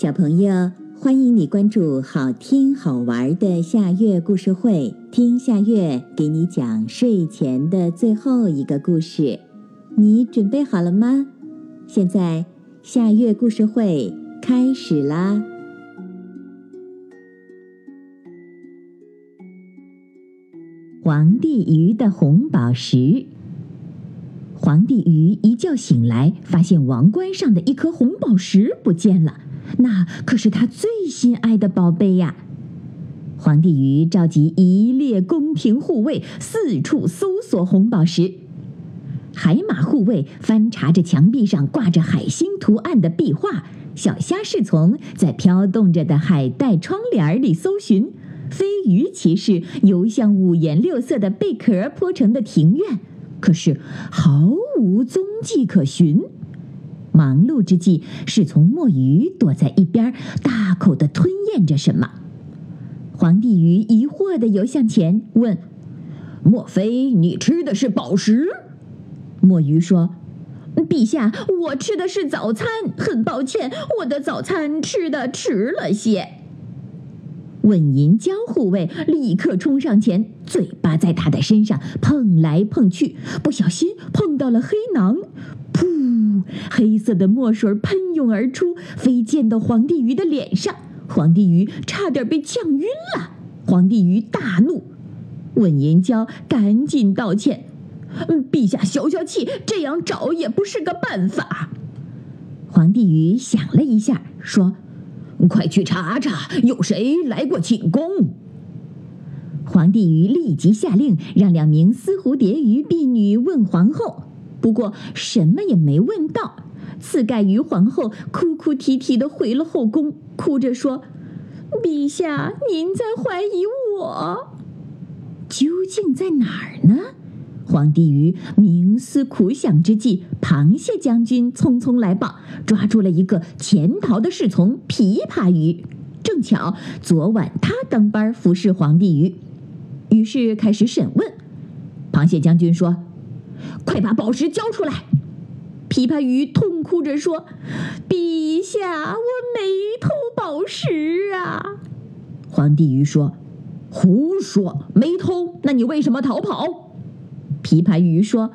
小朋友，欢迎你关注好听好玩的夏月故事会，听夏月给你讲睡前的最后一个故事。你准备好了吗？现在夏月故事会开始啦！皇帝鱼的红宝石。皇帝鱼一觉醒来，发现王冠上的一颗红宝石不见了。那可是他最心爱的宝贝呀！皇帝鱼召集一列宫廷护卫，四处搜索红宝石。海马护卫翻查着墙壁上挂着海星图案的壁画，小虾侍从在飘动着的海带窗帘里搜寻，飞鱼骑士游向五颜六色的贝壳铺成的庭院，可是毫无踪迹可寻。忙碌之际，侍从墨鱼躲在一边，大口的吞咽着什么。皇帝鱼疑惑的游向前问：“莫非你吃的是宝石？”墨鱼说：“陛下，我吃的是早餐，很抱歉，我的早餐吃的迟了些。”问银胶护卫立刻冲上前，嘴巴在他的身上碰来碰去，不小心碰到了黑囊，噗！黑色的墨水喷涌而出，飞溅到皇帝鱼的脸上，皇帝鱼差点被呛晕了。皇帝鱼大怒，问银娇赶紧道歉：“嗯陛下消消气，这样找也不是个办法。”皇帝鱼想了一下，说。快去查查，有谁来过寝宫？皇帝于立即下令，让两名丝蝴蝶鱼婢女问皇后。不过什么也没问到。刺盖鱼皇后哭哭啼啼的回了后宫，哭着说：“陛下，您在怀疑我？究竟在哪儿呢？”皇帝鱼冥思苦想之际，螃蟹将军匆匆来报，抓住了一个潜逃的侍从琵琶鱼。正巧昨晚他当班服侍皇帝鱼，于是开始审问。螃蟹将军说：“快把宝石交出来！”琵琶鱼痛哭着说：“陛下，我没偷宝石啊！”皇帝鱼说：“胡说，没偷？那你为什么逃跑？”琵琶鱼说：“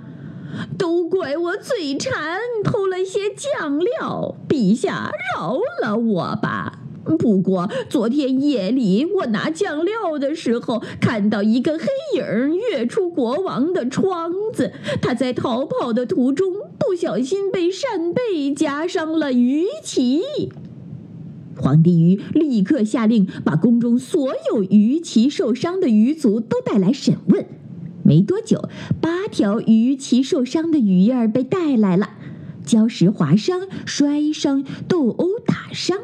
都怪我嘴馋，偷了些酱料。陛下饶了我吧。不过昨天夜里我拿酱料的时候，看到一个黑影跃出国王的窗子。他在逃跑的途中，不小心被扇贝夹伤了鱼鳍。”皇帝鱼立刻下令，把宫中所有鱼鳍受伤的鱼族都带来审问。没多久，八条鱼鳍受伤的鱼儿被带来了，礁石划伤、摔伤、斗殴打伤。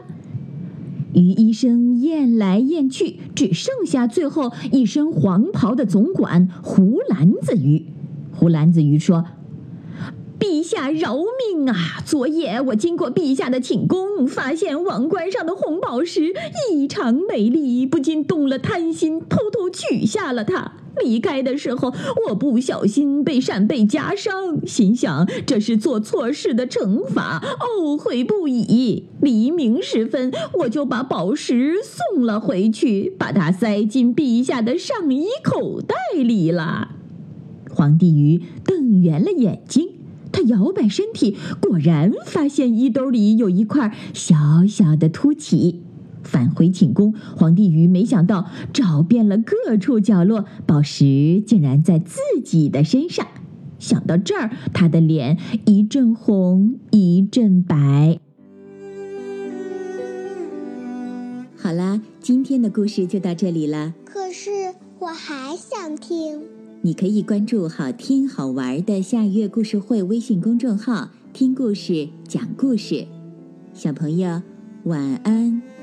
鱼医生验来验去，只剩下最后一身黄袍的总管胡兰子鱼。胡兰子鱼说。陛下饶命啊！昨夜我经过陛下的寝宫，发现王冠上的红宝石异常美丽，不禁动了贪心，偷偷取下了它。离开的时候，我不小心被扇贝夹伤，心想这是做错事的惩罚，懊悔不已。黎明时分，我就把宝石送了回去，把它塞进陛下的上衣口袋里了。皇帝鱼瞪圆了眼睛。他摇摆身体，果然发现衣兜里有一块小小的凸起。返回寝宫，皇帝鱼没想到找遍了各处角落，宝石竟然在自己的身上。想到这儿，他的脸一阵红一阵白。好啦，今天的故事就到这里了。可是我还想听。你可以关注好听好玩的夏月故事会微信公众号，听故事，讲故事。小朋友，晚安。